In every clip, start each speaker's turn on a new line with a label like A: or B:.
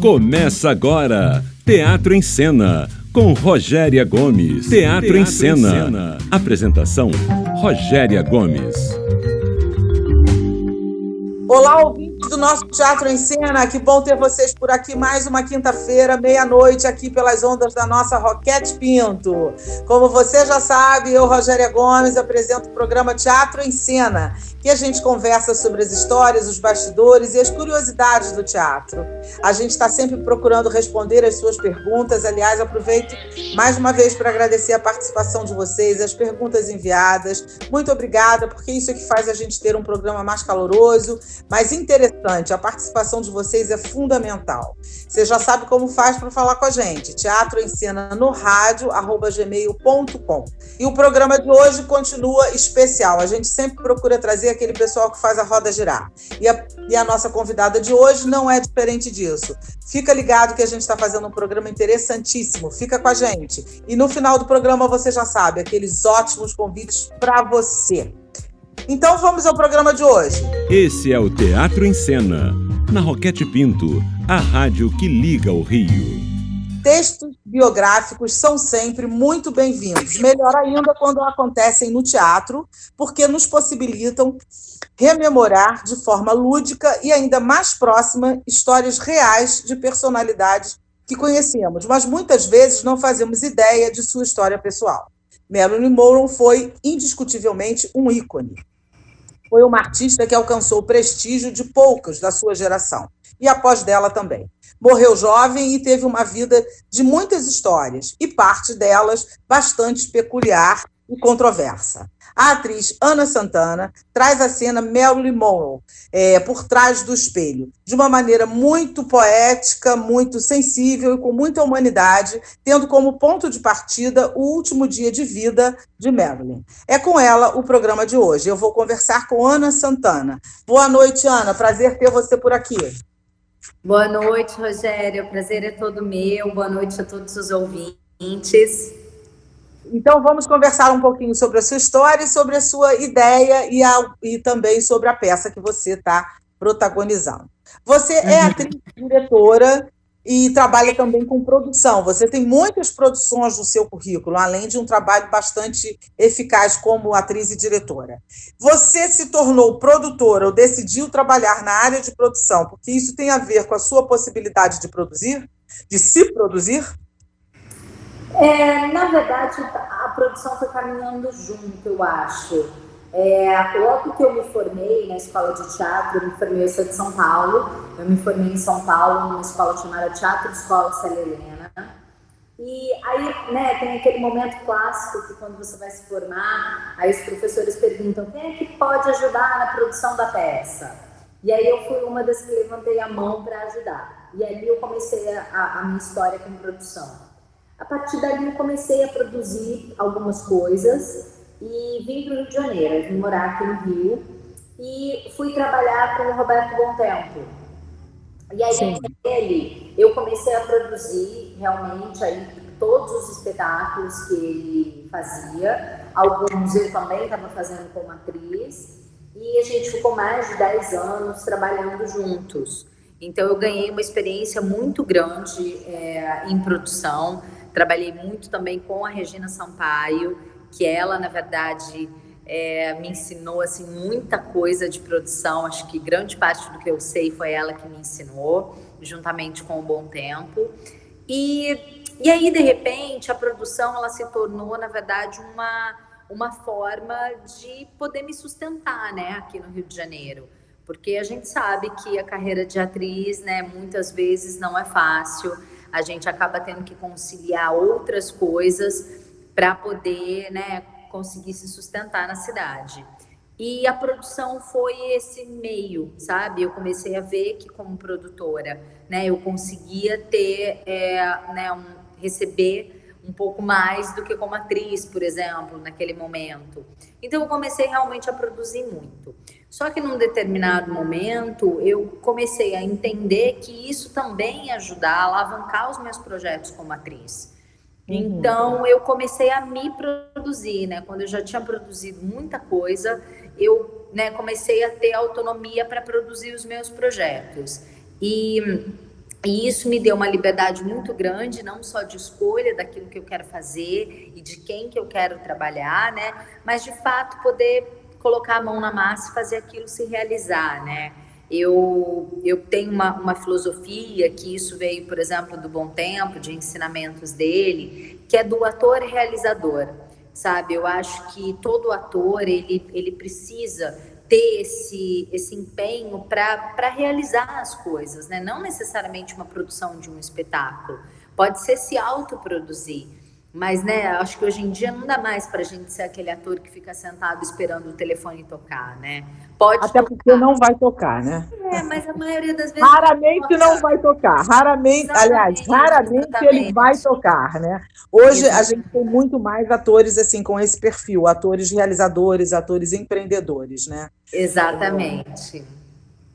A: Começa agora Teatro em Cena com Rogéria Gomes. Teatro, Teatro em, cena. em Cena. Apresentação Rogéria Gomes.
B: Olá, do nosso Teatro em Cena. Que bom ter vocês por aqui mais uma quinta-feira, meia-noite, aqui pelas ondas da nossa Roquete Pinto. Como você já sabe, eu, Rogéria Gomes, apresento o programa Teatro em Cena que a gente conversa sobre as histórias, os bastidores e as curiosidades do teatro. A gente está sempre procurando responder as suas perguntas. Aliás, aproveito mais uma vez para agradecer a participação de vocês, as perguntas enviadas. Muito obrigada, porque isso é que faz a gente ter um programa mais caloroso, mais interessante. A participação de vocês é fundamental. Você já sabe como faz para falar com a gente. Teatro em cena no rádio, arroba gmail.com. E o programa de hoje continua especial. A gente sempre procura trazer aquele pessoal que faz a roda girar. E a, e a nossa convidada de hoje não é diferente disso. Fica ligado que a gente está fazendo um programa interessantíssimo. Fica com a gente. E no final do programa você já sabe, aqueles ótimos convites para você. Então vamos ao programa de hoje.
A: Esse é o Teatro em Cena, na Roquete Pinto, a rádio que liga o Rio.
B: Textos biográficos são sempre muito bem-vindos, melhor ainda quando acontecem no teatro, porque nos possibilitam rememorar de forma lúdica e ainda mais próxima histórias reais de personalidades que conhecemos, mas muitas vezes não fazemos ideia de sua história pessoal. Marilyn Monroe foi indiscutivelmente um ícone. Foi uma artista que alcançou o prestígio de poucas da sua geração, e após dela também morreu jovem e teve uma vida de muitas histórias, e parte delas bastante peculiar e controversa. A atriz Ana Santana traz a cena Marilyn Monroe é, por trás do espelho, de uma maneira muito poética, muito sensível e com muita humanidade, tendo como ponto de partida o último dia de vida de Marilyn. É com ela o programa de hoje. Eu vou conversar com Ana Santana. Boa noite, Ana. Prazer ter você por aqui.
C: Boa noite, Rogério. O prazer é todo meu. Boa noite a todos os ouvintes.
B: Então, vamos conversar um pouquinho sobre a sua história sobre a sua ideia e, a, e também sobre a peça que você está protagonizando. Você é uhum. atriz diretora e trabalha também com produção. Você tem muitas produções no seu currículo, além de um trabalho bastante eficaz como atriz e diretora. Você se tornou produtora ou decidiu trabalhar na área de produção, porque isso tem a ver com a sua possibilidade de produzir, de se produzir?
C: É, na verdade, a produção foi caminhando junto, eu acho. É, logo que eu me formei na escola de teatro, eu me formei, eu sou de São Paulo, eu me formei em São Paulo, numa escola chamada Teatro Escola Célia Helena. E aí, né, tem aquele momento clássico que quando você vai se formar, aí os professores perguntam quem é que pode ajudar na produção da peça. E aí eu fui uma das que levantei a mão para ajudar. E ali eu comecei a, a minha história com produção. A partir dali eu comecei a produzir algumas coisas e vim para o Rio de Janeiro, vim morar aqui no Rio e fui trabalhar com o Roberto Bom Tempo. E aí, Sim. ele, eu comecei a produzir realmente aí todos os espetáculos que ele fazia. Alguns eu também estava fazendo como atriz. E a gente ficou mais de 10 anos trabalhando juntos. Então, eu ganhei uma experiência muito grande é, em produção. Trabalhei muito também com a Regina Sampaio que ela, na verdade, é, me ensinou assim muita coisa de produção. Acho que grande parte do que eu sei foi ela que me ensinou, juntamente com o Bom Tempo. E, e aí, de repente, a produção ela se tornou, na verdade, uma, uma forma de poder me sustentar né, aqui no Rio de Janeiro. Porque a gente sabe que a carreira de atriz, né, muitas vezes não é fácil. A gente acaba tendo que conciliar outras coisas para poder né, conseguir se sustentar na cidade. E a produção foi esse meio, sabe? Eu comecei a ver que como produtora, né, eu conseguia ter, é, né, um, receber um pouco mais do que como atriz, por exemplo, naquele momento. Então eu comecei realmente a produzir muito. Só que num determinado momento eu comecei a entender que isso também ia ajudar a alavancar os meus projetos como atriz. Uhum. Então eu comecei a me produzir, né? Quando eu já tinha produzido muita coisa, eu né, comecei a ter autonomia para produzir os meus projetos. E, E isso me deu uma liberdade muito grande, não só de escolha daquilo que eu quero fazer e de quem que eu quero trabalhar, né? Mas de fato poder colocar a mão na massa e fazer aquilo se realizar, né? Eu, eu tenho uma, uma filosofia que isso veio, por exemplo, do Bom Tempo, de ensinamentos dele, que é do ator realizador, sabe? Eu acho que todo ator, ele, ele precisa ter esse, esse empenho para realizar as coisas, né? Não necessariamente uma produção de um espetáculo. Pode ser se autoproduzir. Mas, né, acho que hoje em dia não dá mais para a gente ser aquele ator que fica sentado esperando o telefone tocar, né?
B: Pode Até tocar. porque não vai tocar, né?
C: É, mas a maioria das vezes.
B: Raramente não, não vai tocar. Raramente, exatamente, aliás, raramente exatamente. ele vai tocar, né? Hoje exatamente. a gente tem muito mais atores assim com esse perfil, atores realizadores, atores empreendedores, né?
C: Exatamente.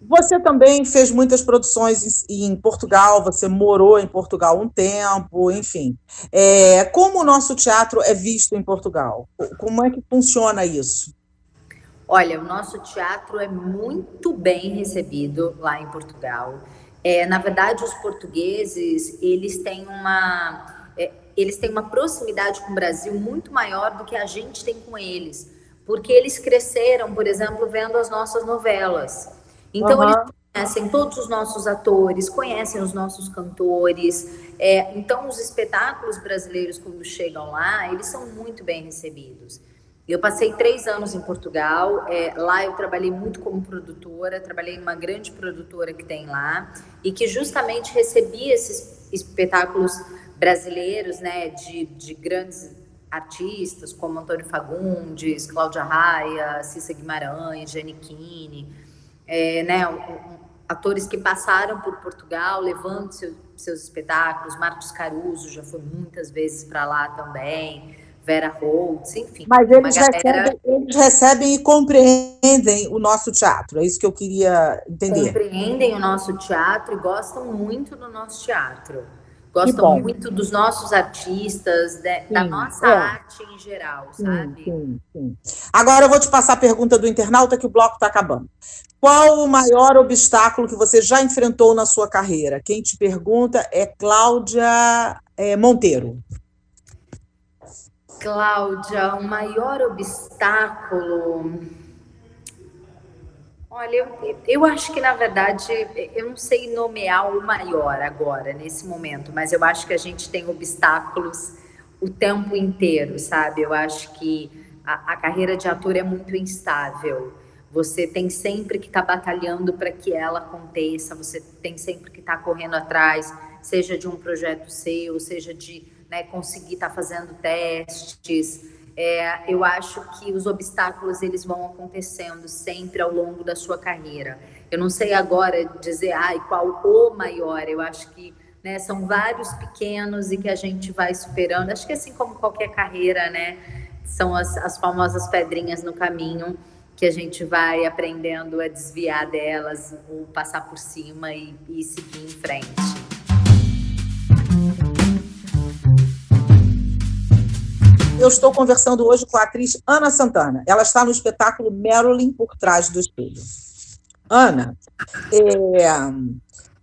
B: Você também fez muitas produções em, Portugal, você morou em Portugal um tempo, enfim. É, como o nosso teatro é visto em Portugal? Como é que funciona isso?
C: Olha, o nosso teatro é muito bem recebido lá em Portugal. É, na verdade, os portugueses eles têm uma é, eles têm uma proximidade com o Brasil muito maior do que a gente tem com eles, porque eles cresceram, por exemplo, vendo as nossas novelas. Então, uhum. eles conhecem todos os nossos atores, conhecem os nossos cantores. É, então, os espetáculos brasileiros, quando chegam lá, eles são muito bem recebidos. Eu passei três anos em Portugal. É, lá eu trabalhei muito como produtora, trabalhei numa grande produtora que tem lá e que justamente recebia esses espetáculos brasileiros, né, de, de grandes artistas como Antônio Fagundes, Cláudia Raia, Cissa Guimarães, Giannichini é, né, atores que passaram por Portugal levando seu, seus espetáculos. Marcos Caruso já foi muitas vezes para lá também. Vera Holtz, enfim.
B: Mas eles, galera... recebem, eles recebem e compreendem o nosso teatro, é isso que eu queria entender.
C: Compreendem o nosso teatro e gostam muito do nosso teatro. Gostam muito dos nossos artistas, de, da nossa é. arte em geral, sabe? Sim, sim,
B: sim. Agora eu vou te passar a pergunta do internauta que o bloco está acabando. Qual o maior obstáculo que você já enfrentou na sua carreira? Quem te pergunta é Cláudia é, Monteiro.
C: Cláudia, o maior obstáculo. Olha, eu, eu acho que na verdade eu não sei nomear o maior agora, nesse momento, mas eu acho que a gente tem obstáculos o tempo inteiro, sabe? Eu acho que a, a carreira de ator é muito instável. Você tem sempre que estar tá batalhando para que ela aconteça, você tem sempre que estar tá correndo atrás, seja de um projeto seu, seja de né, conseguir estar tá fazendo testes. É, eu acho que os obstáculos eles vão acontecendo sempre ao longo da sua carreira. Eu não sei agora dizer ai, qual o maior, eu acho que né, são vários pequenos e que a gente vai superando. Acho que assim como qualquer carreira, né, são as, as famosas pedrinhas no caminho que a gente vai aprendendo a desviar delas ou passar por cima e, e seguir em frente.
B: Eu estou conversando hoje com a atriz Ana Santana. Ela está no espetáculo Marilyn por trás do espelho. Ana, é,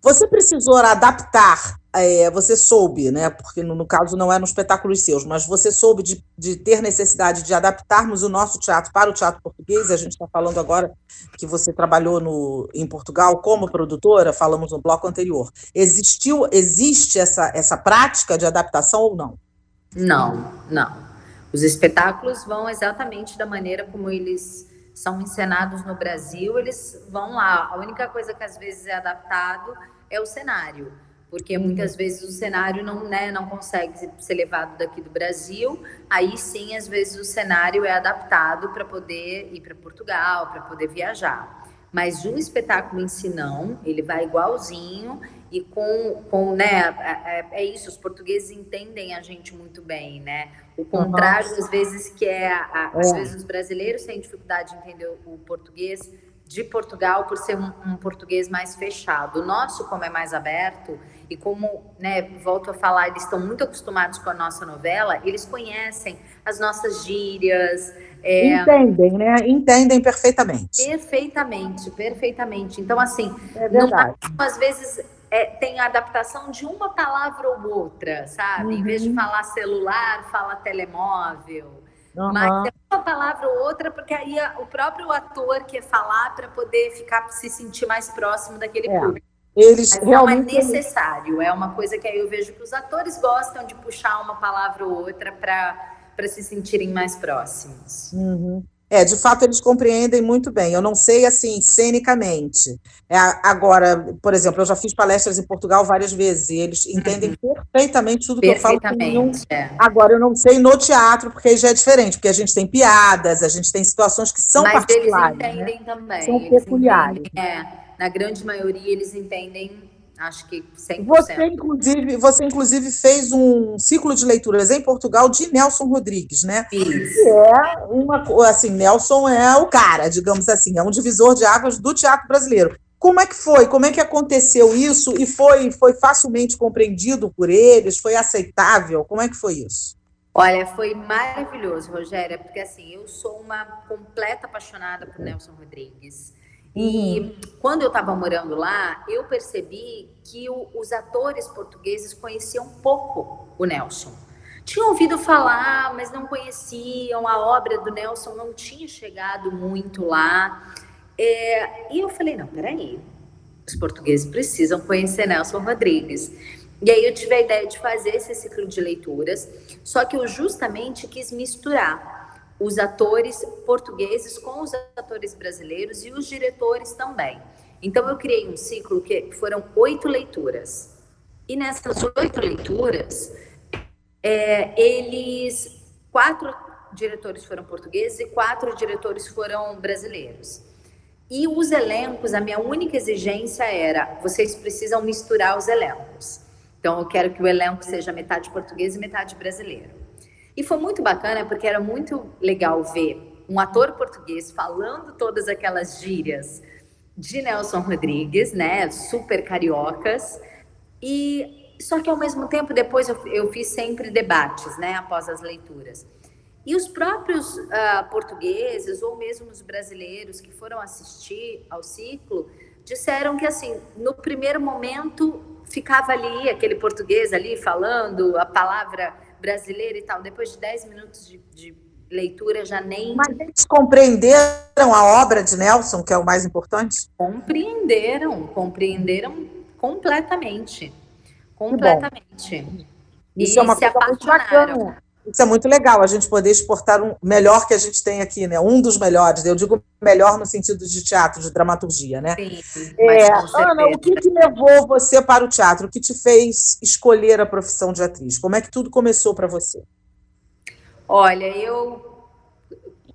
B: você precisou adaptar é, você soube, né? Porque no, no, caso não é nos espetáculos seus, mas você soube de, de, ter necessidade de adaptarmos o nosso teatro para o teatro português. A gente está falando agora que você trabalhou no, em Portugal como produtora, falamos no bloco anterior. Existiu, existe essa, essa prática de adaptação ou não?
C: Não, não. Os espetáculos vão exatamente da maneira como eles são encenados no Brasil, eles vão lá. A única coisa que às vezes é adaptado é o cenário porque muitas vezes o cenário não, né, não consegue ser levado daqui do Brasil. Aí sim, às vezes o cenário é adaptado para poder ir para Portugal, para poder viajar. Mas o espetáculo em si não, ele vai igualzinho e com, com né, é, é, isso, os portugueses entendem a gente muito bem, né? O contrário, uhum. às vezes, que é, a, às é. vezes os brasileiros têm dificuldade de entender o português de Portugal por ser um, um português mais fechado. O nosso, como é mais aberto, e como, né, volto a falar, eles estão muito acostumados com a nossa novela, eles conhecem as nossas gírias.
B: É... Entendem, né? Entendem perfeitamente.
C: Perfeitamente, perfeitamente. Então, assim, é não, às vezes é, tem a adaptação de uma palavra ou outra, sabe? Uhum. Em vez de uhum. falar celular, fala telemóvel. Uhum. Mas é uma palavra ou outra, porque aí o próprio ator quer falar para poder ficar se sentir mais próximo daquele é. público. Eles Mas realmente... não é necessário, é uma coisa que aí eu vejo que os atores gostam de puxar uma palavra ou outra para se sentirem mais próximos.
B: Uhum. É, de fato, eles compreendem muito bem. Eu não sei, assim, cenicamente. É, agora, por exemplo, eu já fiz palestras em Portugal várias vezes e eles entendem uhum. perfeitamente tudo que eu falo. É. Agora, eu não sei no teatro, porque aí já é diferente, porque a gente tem piadas, a gente tem situações que são Mas particulares.
C: Mas eles entendem né? também.
B: São peculiares.
C: Entendem, é, na grande maioria, eles entendem Acho que 100%.
B: Você inclusive, você, inclusive, fez um ciclo de leituras em Portugal de Nelson Rodrigues, né?
C: Isso.
B: Que é uma. Assim, Nelson é o cara, digamos assim, é um divisor de águas do teatro brasileiro. Como é que foi? Como é que aconteceu isso? E foi, foi facilmente compreendido por eles? Foi aceitável? Como é que foi isso?
C: Olha, foi maravilhoso, Rogéria, porque assim, eu sou uma completa apaixonada por Nelson Rodrigues. E uhum. quando eu estava morando lá, eu percebi que o, os atores portugueses conheciam pouco o Nelson. Tinham ouvido falar, mas não conheciam, a obra do Nelson não tinha chegado muito lá. É, e eu falei: não, peraí, os portugueses precisam conhecer Nelson Rodrigues. E aí eu tive a ideia de fazer esse ciclo de leituras, só que eu justamente quis misturar os atores portugueses com os atores brasileiros e os diretores também. Então, eu criei um ciclo que foram oito leituras. E nessas oito leituras, é, eles. Quatro diretores foram portugueses e quatro diretores foram brasileiros. E os elencos, a minha única exigência era: vocês precisam misturar os elencos. Então, eu quero que o elenco seja metade português e metade brasileiro. E foi muito bacana porque era muito legal ver um ator português falando todas aquelas gírias de Nelson Rodrigues, né? Super cariocas. E só que ao mesmo tempo depois eu, eu fiz sempre debates, né? Após as leituras. E os próprios uh, portugueses ou mesmo os brasileiros que foram assistir ao ciclo disseram que assim no primeiro momento ficava ali aquele português ali falando a palavra brasileira e tal, depois de 10 minutos de, de leitura já nem.
B: Mas eles compreenderam a obra de Nelson, que é o mais importante?
C: Compreenderam, compreenderam completamente. Completamente.
B: Isso e é uma coisa muito bacana. Isso é muito legal, a gente poder exportar um melhor que a gente tem aqui, né? Um dos melhores. Eu digo melhor no sentido de teatro, de dramaturgia, né?
C: Sim, é,
B: Ana, o que, que levou você para o teatro? O que te fez escolher a profissão de atriz? Como é que tudo começou para você?
C: Olha, eu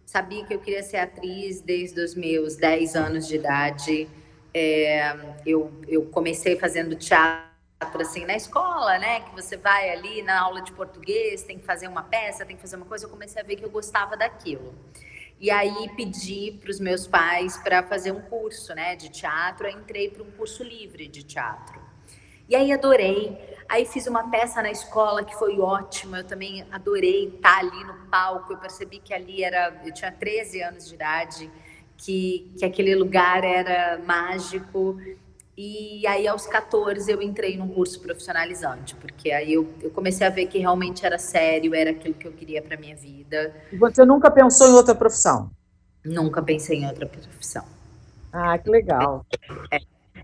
C: sabia que eu queria ser atriz desde os meus 10 anos de idade. É, eu, eu comecei fazendo teatro assim na escola, né? Que você vai ali na aula de português, tem que fazer uma peça, tem que fazer uma coisa. Eu comecei a ver que eu gostava daquilo. E aí pedi para os meus pais para fazer um curso, né, de teatro. Aí entrei para um curso livre de teatro. E aí adorei. Aí fiz uma peça na escola que foi ótima. Eu também adorei estar ali no palco. Eu percebi que ali era, eu tinha 13 anos de idade, que que aquele lugar era mágico e aí, aos 14, eu entrei num curso profissionalizante, porque aí eu, eu comecei a ver que realmente era sério, era aquilo que eu queria para minha vida.
B: E você nunca pensou em outra profissão?
C: Nunca pensei em outra profissão.
B: Ah, que legal. É.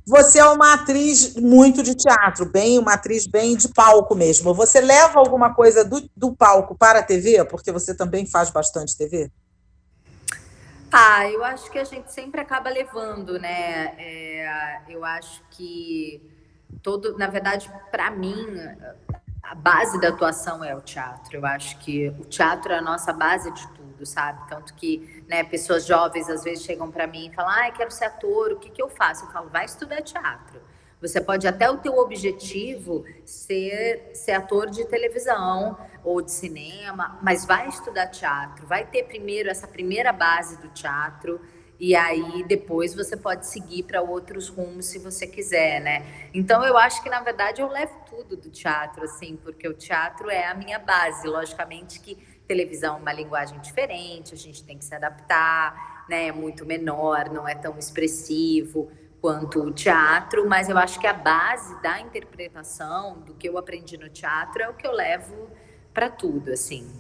B: Você é uma atriz muito de teatro, bem uma atriz bem de palco mesmo. Você leva alguma coisa do, do palco para a TV? Porque você também faz bastante TV?
C: Ah, eu acho que a gente sempre acaba levando, né? É, eu acho que todo, na verdade, para mim, a base da atuação é o teatro. Eu acho que o teatro é a nossa base de tudo, sabe? Tanto que, né, pessoas jovens às vezes chegam para mim e falam: "Ah, eu quero ser ator, o que que eu faço?" Eu falo: "Vai estudar teatro". Você pode até o teu objetivo ser, ser ator de televisão ou de cinema, mas vai estudar teatro, vai ter primeiro essa primeira base do teatro e aí depois você pode seguir para outros rumos se você quiser, né? Então eu acho que na verdade eu levo tudo do teatro assim, porque o teatro é a minha base, logicamente que televisão é uma linguagem diferente, a gente tem que se adaptar, né? É muito menor, não é tão expressivo quanto o teatro, mas eu acho que a base da interpretação, do que eu aprendi no teatro, é o que eu levo para tudo, assim.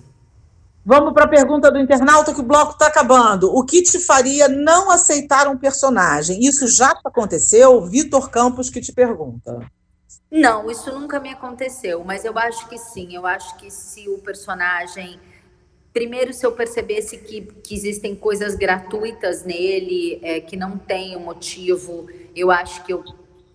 B: Vamos para a pergunta do internauta que o bloco está acabando. O que te faria não aceitar um personagem? Isso já aconteceu? Vitor Campos que te pergunta.
C: Não, isso nunca me aconteceu, mas eu acho que sim. Eu acho que se o personagem. Primeiro, se eu percebesse que, que existem coisas gratuitas nele, é, que não tem um motivo, eu acho que eu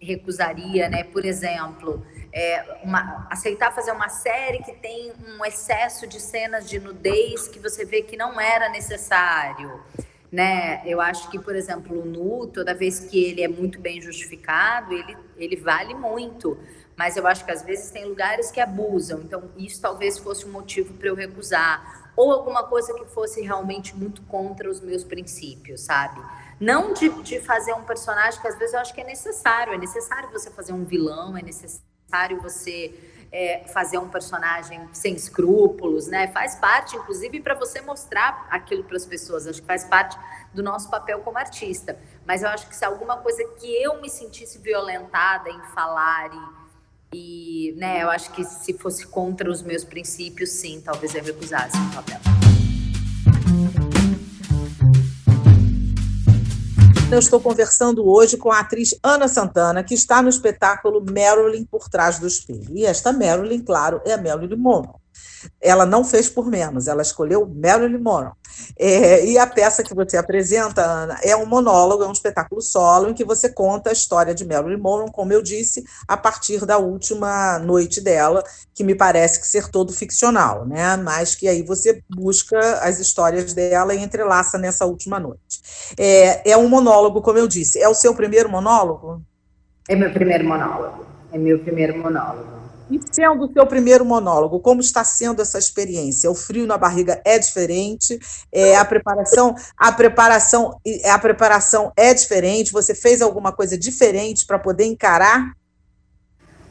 C: recusaria, né? Por exemplo, é, uma, aceitar fazer uma série que tem um excesso de cenas de nudez que você vê que não era necessário. Né? Eu acho que, por exemplo, o nu, toda vez que ele é muito bem justificado, ele, ele vale muito. Mas eu acho que às vezes tem lugares que abusam. Então, isso talvez fosse um motivo para eu recusar. Ou alguma coisa que fosse realmente muito contra os meus princípios, sabe? Não de, de fazer um personagem que às vezes eu acho que é necessário. É necessário você fazer um vilão, é necessário você é, fazer um personagem sem escrúpulos, né? Faz parte, inclusive, para você mostrar aquilo para as pessoas. Acho que faz parte do nosso papel como artista. Mas eu acho que se alguma coisa que eu me sentisse violentada em falar e, e né, eu acho que se fosse contra os meus princípios, sim, talvez eu recusasse o papel.
B: Eu estou conversando hoje com a atriz Ana Santana, que está no espetáculo Marilyn por trás do espelho. E esta Marilyn, claro, é a Marilyn Monroe ela não fez por menos, ela escolheu Marilyn Monroe. É, e a peça que você apresenta, Ana, é um monólogo, é um espetáculo solo em que você conta a história de Marilyn Monroe, como eu disse, a partir da última noite dela, que me parece que ser todo ficcional, né? Mas que aí você busca as histórias dela e entrelaça nessa última noite. É, é um monólogo, como eu disse. É o seu primeiro monólogo?
C: É meu primeiro monólogo. É meu primeiro monólogo.
B: E sendo o seu primeiro monólogo, como está sendo essa experiência? O frio na barriga é diferente, é, a preparação, a preparação, a preparação é diferente. Você fez alguma coisa diferente para poder encarar?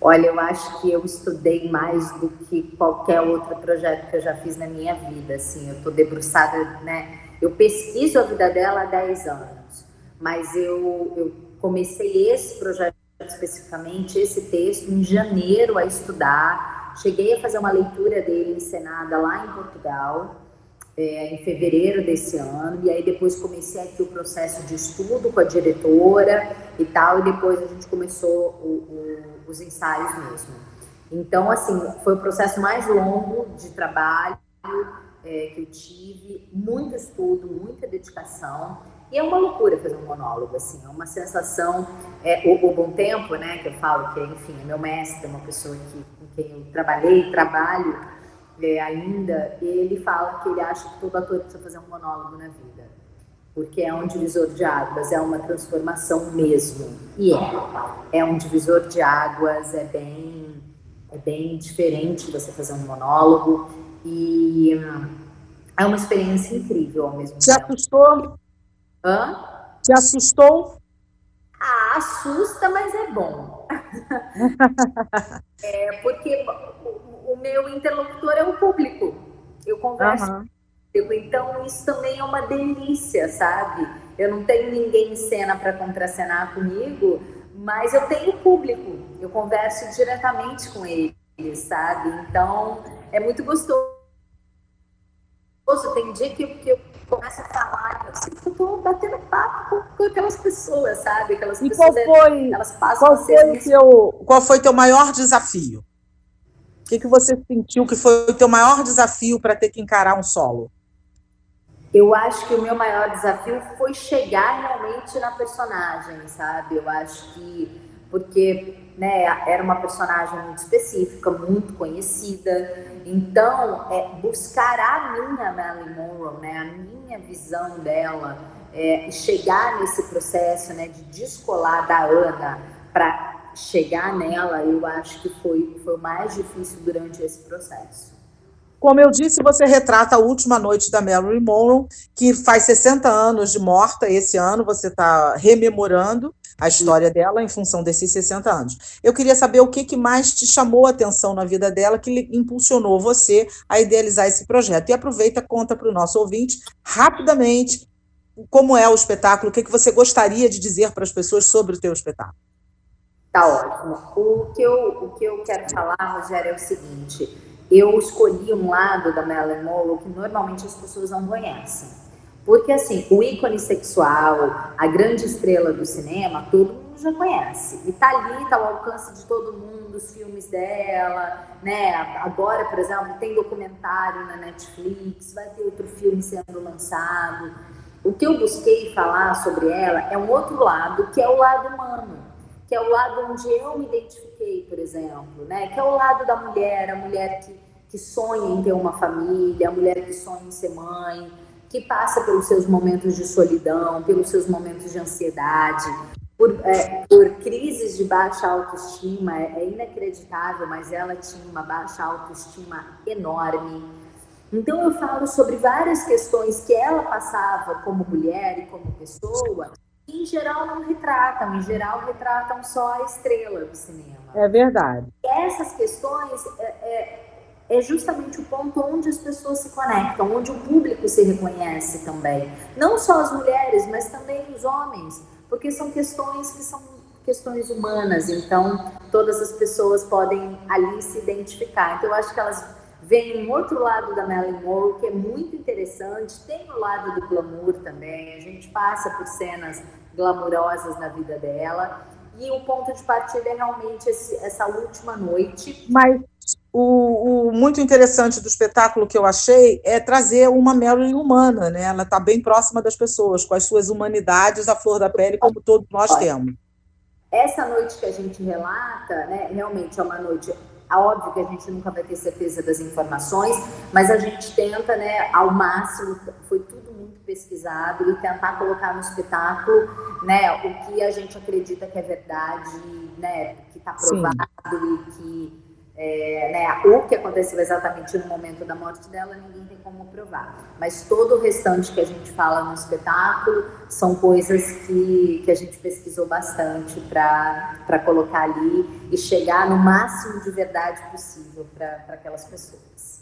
C: Olha, eu acho que eu estudei mais do que qualquer outro projeto que eu já fiz na minha vida. Assim, eu estou debruçada, né? Eu pesquiso a vida dela há 10 anos, mas eu, eu comecei esse projeto especificamente esse texto em janeiro a estudar. Cheguei a fazer uma leitura dele encenada lá em Portugal, é, em fevereiro desse ano, e aí depois comecei aqui o processo de estudo com a diretora e tal, e depois a gente começou o, o, os ensaios mesmo. Então, assim, foi o processo mais longo de trabalho é, que eu tive, muito estudo, muita dedicação. E é uma loucura fazer um monólogo, assim, é uma sensação. É, o, o Bom Tempo, né, que eu falo, que enfim, é meu mestre, é uma pessoa que, com quem eu trabalhei, trabalho é, ainda, ele fala que ele acha que todo ator precisa fazer um monólogo na vida. Porque é um divisor de águas, é uma transformação mesmo. E é. É um divisor de águas, é bem, é bem diferente você fazer um monólogo. E hum, é uma experiência incrível ao mesmo
B: Te tempo. Te assustou?
C: Hã?
B: Te assustou?
C: Ah, assusta, mas é bom. é, porque o, o, meu interlocutor é o público. Eu converso uhum. então isso também é uma delícia, sabe? Eu não tenho ninguém em cena para contracenar comigo, mas eu tenho público. Eu converso diretamente com ele, sabe? Então é muito gostoso. Tem dia que, que eu começa a falar, eu sinto que eu tô batendo papo com, com, aquelas pessoas, sabe? Aquelas
B: e
C: pessoas,
B: qual foi, elas passam qual foi, teu, qual foi teu maior desafio? O que, que você sentiu que foi o teu maior desafio para ter que encarar um solo?
C: Eu acho que o meu maior desafio foi chegar realmente na personagem, sabe? Eu acho que porque né, era uma personagem muito específica, muito conhecida. Então, é, buscar a minha Marilyn Monroe, né, a minha visão dela, é, chegar nesse processo né, de descolar da Ana para chegar nela, eu acho que foi, foi o mais difícil durante esse processo.
B: Como eu disse, você retrata a última noite da Marilyn Monroe, que faz 60 anos de morta esse ano, você está rememorando a história dela em função desses 60 anos. Eu queria saber o que, que mais te chamou a atenção na vida dela, que impulsionou você a idealizar esse projeto. E aproveita, conta para o nosso ouvinte, rapidamente, como é o espetáculo, o que, que você gostaria de dizer para as pessoas sobre o teu espetáculo.
C: Tá ótimo. O que eu, o que eu quero falar, Rogério, é o seguinte. Eu escolhi um lado da Marilyn Monroe que normalmente as pessoas não conhecem. Porque, assim, o ícone sexual, a grande estrela do cinema, todo mundo já conhece. E tá ali, tá ao alcance de todo mundo, os filmes dela, né? Agora, por exemplo, tem documentário na Netflix, vai ter outro filme sendo lançado. O que eu busquei falar sobre ela é um outro lado, que é o lado humano que é o lado onde eu me identifiquei, por exemplo, né? Que é o lado da mulher, a mulher que, que sonha em ter uma família, a mulher que sonha em ser mãe, que passa pelos seus momentos de solidão, pelos seus momentos de ansiedade, por, é, por crises de baixa autoestima. É, é inacreditável, mas ela tinha uma baixa autoestima enorme. Então eu falo sobre várias questões que ela passava como mulher e como pessoa em geral não retratam, em geral retratam só a estrela do cinema.
B: É verdade.
C: E essas questões é, é, é, justamente o ponto onde as pessoas se conectam, onde o público se reconhece também. Não só as mulheres, mas também os homens, porque são questões que são questões humanas, então todas as pessoas podem ali se identificar. Então eu acho que elas Vem um outro lado da Marilyn Monroe que é muito interessante. Tem o lado do glamour também. A gente passa por cenas glamourosas na vida dela. E o ponto de partida é realmente esse, essa última noite.
B: Mas o, o, muito interessante do espetáculo que eu achei é trazer uma Marilyn humana, né? Ela está bem próxima das pessoas, com as suas humanidades, a flor da pele, como todos nós temos.
C: Essa noite que a gente relata, né, realmente é uma noite óbvio que a gente nunca vai ter certeza das informações, mas a gente tenta, né, ao máximo, foi tudo muito pesquisado e tentar colocar no espetáculo, né, o que a gente acredita que é verdade, né, que está provado Sim. e que é, né, o que aconteceu exatamente no momento da morte dela, ninguém tem como provar. Mas todo o restante que a gente fala no espetáculo são coisas que, que a gente pesquisou bastante para colocar ali e chegar no máximo de verdade possível para aquelas pessoas.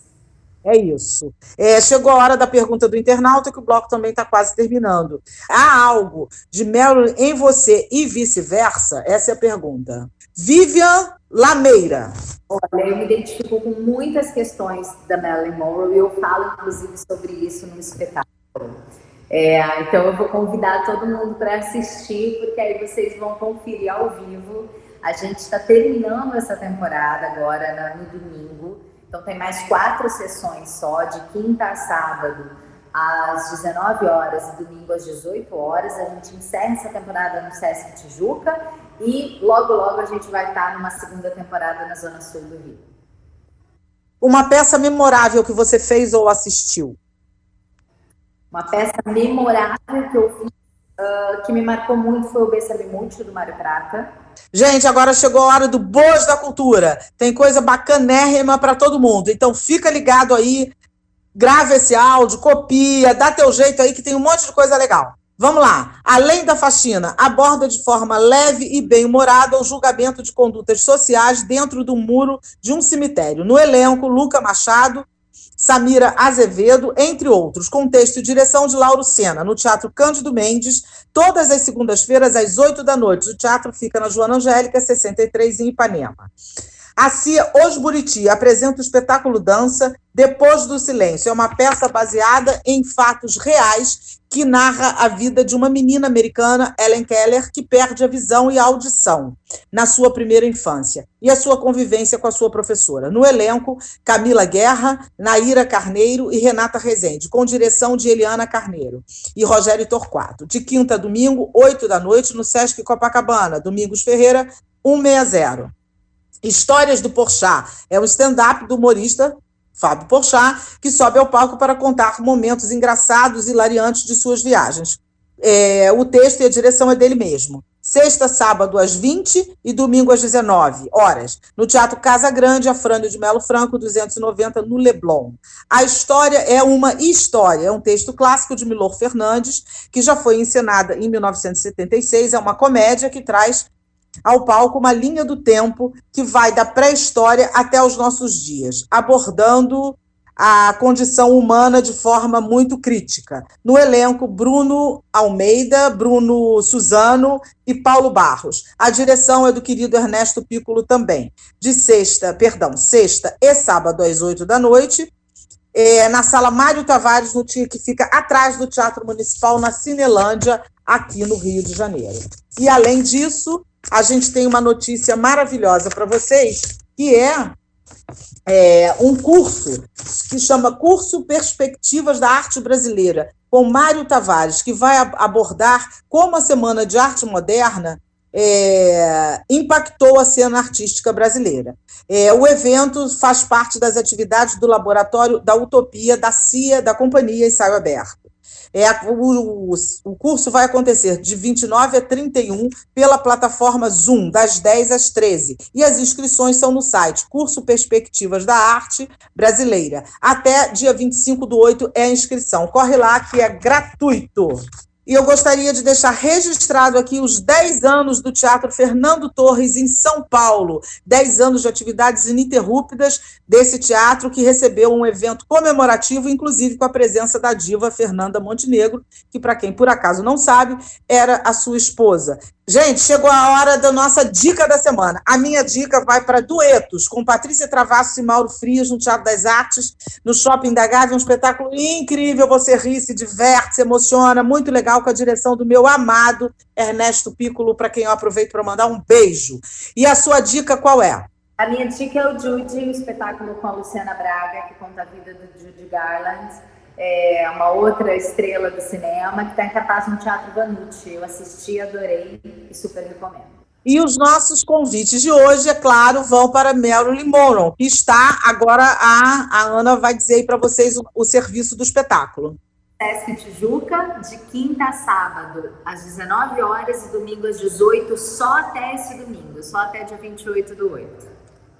B: É isso. É, chegou a hora da pergunta do internauta, que o bloco também está quase terminando. Há algo de Marilyn em você e vice-versa? Essa é a pergunta. Vivian Lameira.
C: Olha, eu me identifico com muitas questões da Marilyn Monroe e eu falo, inclusive, sobre isso no espetáculo. É, então, eu vou convidar todo mundo para assistir, porque aí vocês vão conferir ao vivo. A gente está terminando essa temporada agora no domingo. Então, tem mais quatro sessões só, de quinta a sábado, às 19 horas e domingo às 18 horas. A gente encerra essa temporada no Sesc Tijuca e logo, logo a gente vai estar numa segunda temporada na Zona Sul do Rio.
B: Uma peça memorável que você fez ou assistiu?
C: Uma peça memorável que eu fiz, uh, que me marcou muito, foi o Bessa Mútil, do Mário Prata.
B: Gente, agora chegou a hora do Boas da Cultura. Tem coisa bacanérrima para todo mundo. Então fica ligado aí, grava esse áudio, copia, dá teu jeito aí que tem um monte de coisa legal. Vamos lá. Além da faxina, aborda de forma leve e bem-humorada o julgamento de condutas sociais dentro do muro de um cemitério. No elenco, Luca Machado, Samira Azevedo, entre outros. Contexto e direção de Lauro Sena, no Teatro Cândido Mendes, todas as segundas-feiras, às 8 da noite. O teatro fica na Joana Angélica, 63, em Ipanema. A Cia Osburiti apresenta o espetáculo Dança Depois do Silêncio. É uma peça baseada em fatos reais que narra a vida de uma menina americana, Ellen Keller, que perde a visão e a audição na sua primeira infância e a sua convivência com a sua professora. No elenco, Camila Guerra, Naira Carneiro e Renata Rezende, com direção de Eliana Carneiro e Rogério Torquato. De quinta a domingo, oito da noite, no Sesc Copacabana. Domingos Ferreira, 160. Histórias do Porchat é um stand-up do humorista Fábio Porchat, que sobe ao palco para contar momentos engraçados e hilariantes de suas viagens. É, o texto e a direção é dele mesmo. Sexta, sábado, às 20 e domingo às 19 horas, no Teatro Casa Grande, Afrânio de Melo Franco, 290, no Leblon. A história é uma história, é um texto clássico de Milor Fernandes, que já foi encenada em 1976, é uma comédia que traz ao palco uma linha do tempo que vai da pré-história até os nossos dias, abordando a condição humana de forma muito crítica. No elenco, Bruno Almeida, Bruno Suzano e Paulo Barros. A direção é do querido Ernesto Piccolo também. De sexta, perdão, sexta e sábado às oito da noite, é, na sala Mário Tavares, no dia que fica atrás do Teatro Municipal, na Cinelândia, aqui no Rio de Janeiro. E além disso, a gente tem uma notícia maravilhosa para vocês, que é é, um curso que chama Curso Perspectivas da Arte Brasileira, com Mário Tavares, que vai abordar como a Semana de Arte Moderna é, impactou a cena artística brasileira. É, o evento faz parte das atividades do Laboratório da Utopia da CIA, da Companhia Ensaio Aberto. É, o, o, curso vai acontecer de 29 a 31 pela plataforma Zoom, das 10 às 13. E as inscrições são no site Curso Perspectivas da Arte Brasileira. Até dia 25 do 8 é a inscrição. Corre lá que é gratuito. E eu gostaria de deixar registrado aqui os 10 anos do Teatro Fernando Torres em São Paulo. 10 anos de atividades ininterruptas desse teatro que recebeu um evento comemorativo, inclusive com a presença da diva Fernanda Montenegro, que, para quem por acaso não sabe, era a sua esposa. Gente, chegou a hora da nossa dica da semana. A minha dica vai para duetos com Patrícia Travassos e Mauro Frias no Teatro das Artes, no Shopping da Gávea, um espetáculo incrível. Você ri, se diverte, se emociona, muito legal com a direção do meu amado Ernesto Piccolo, para quem eu aproveito para mandar um beijo. E a sua dica qual é?
C: A minha dica é o Judy, um espetáculo com a Luciana Braga, que conta a vida do Judy Garland é, uma outra estrela do cinema, que está em cartaz no Teatro Vanucci. Eu assisti, adorei e super recomendo.
B: E os nossos convites de hoje, é claro, vão para Marilyn Monroe, que está agora, a, a Ana vai dizer para vocês o, o serviço do espetáculo.
C: Sesc Tijuca, de quinta a sábado, às 19 horas e domingo às 18, só até esse domingo, só até dia 28 do 8.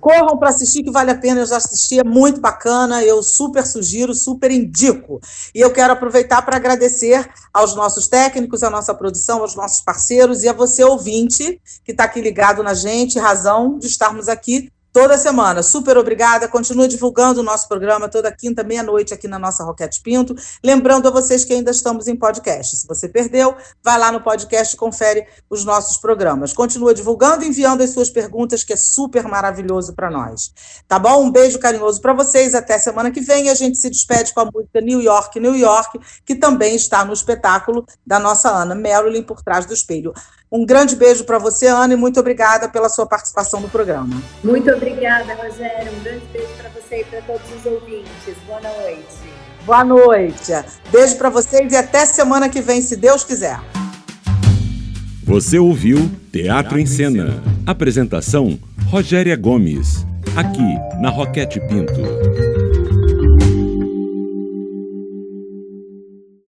B: Corram para assistir, que vale a pena. Eu já assisti, é muito bacana. Eu super sugiro, super indico. E eu quero aproveitar para agradecer aos nossos técnicos, à nossa produção, aos nossos parceiros e a você, ouvinte, que está aqui ligado na gente, razão de estarmos aqui toda semana. Super obrigada. Continue divulgando o nosso programa toda quinta, meia-noite, aqui na nossa Roquete Pinto. Lembrando a vocês que ainda estamos em podcast. Se você perdeu, vai lá no podcast e confere os nossos programas. Continua divulgando e enviando as suas perguntas, que é super maravilhoso para nós. Tá bom? Um beijo carinhoso para vocês. Até semana que vem. A gente se despede com a música New York, New York, que também está no espetáculo da nossa Ana Marilyn por trás do espelho. Um grande beijo para você, Ana, e muito obrigada pela sua participação no programa.
C: Muito obrigada, Rogério. Um grande beijo para você e para todos os ouvintes. Boa noite.
B: Boa noite. Beijo para vocês e até semana que vem, se Deus quiser.
A: Você ouviu Teatro em Cena. Apresentação: Rogéria Gomes. Aqui na Roquete Pinto.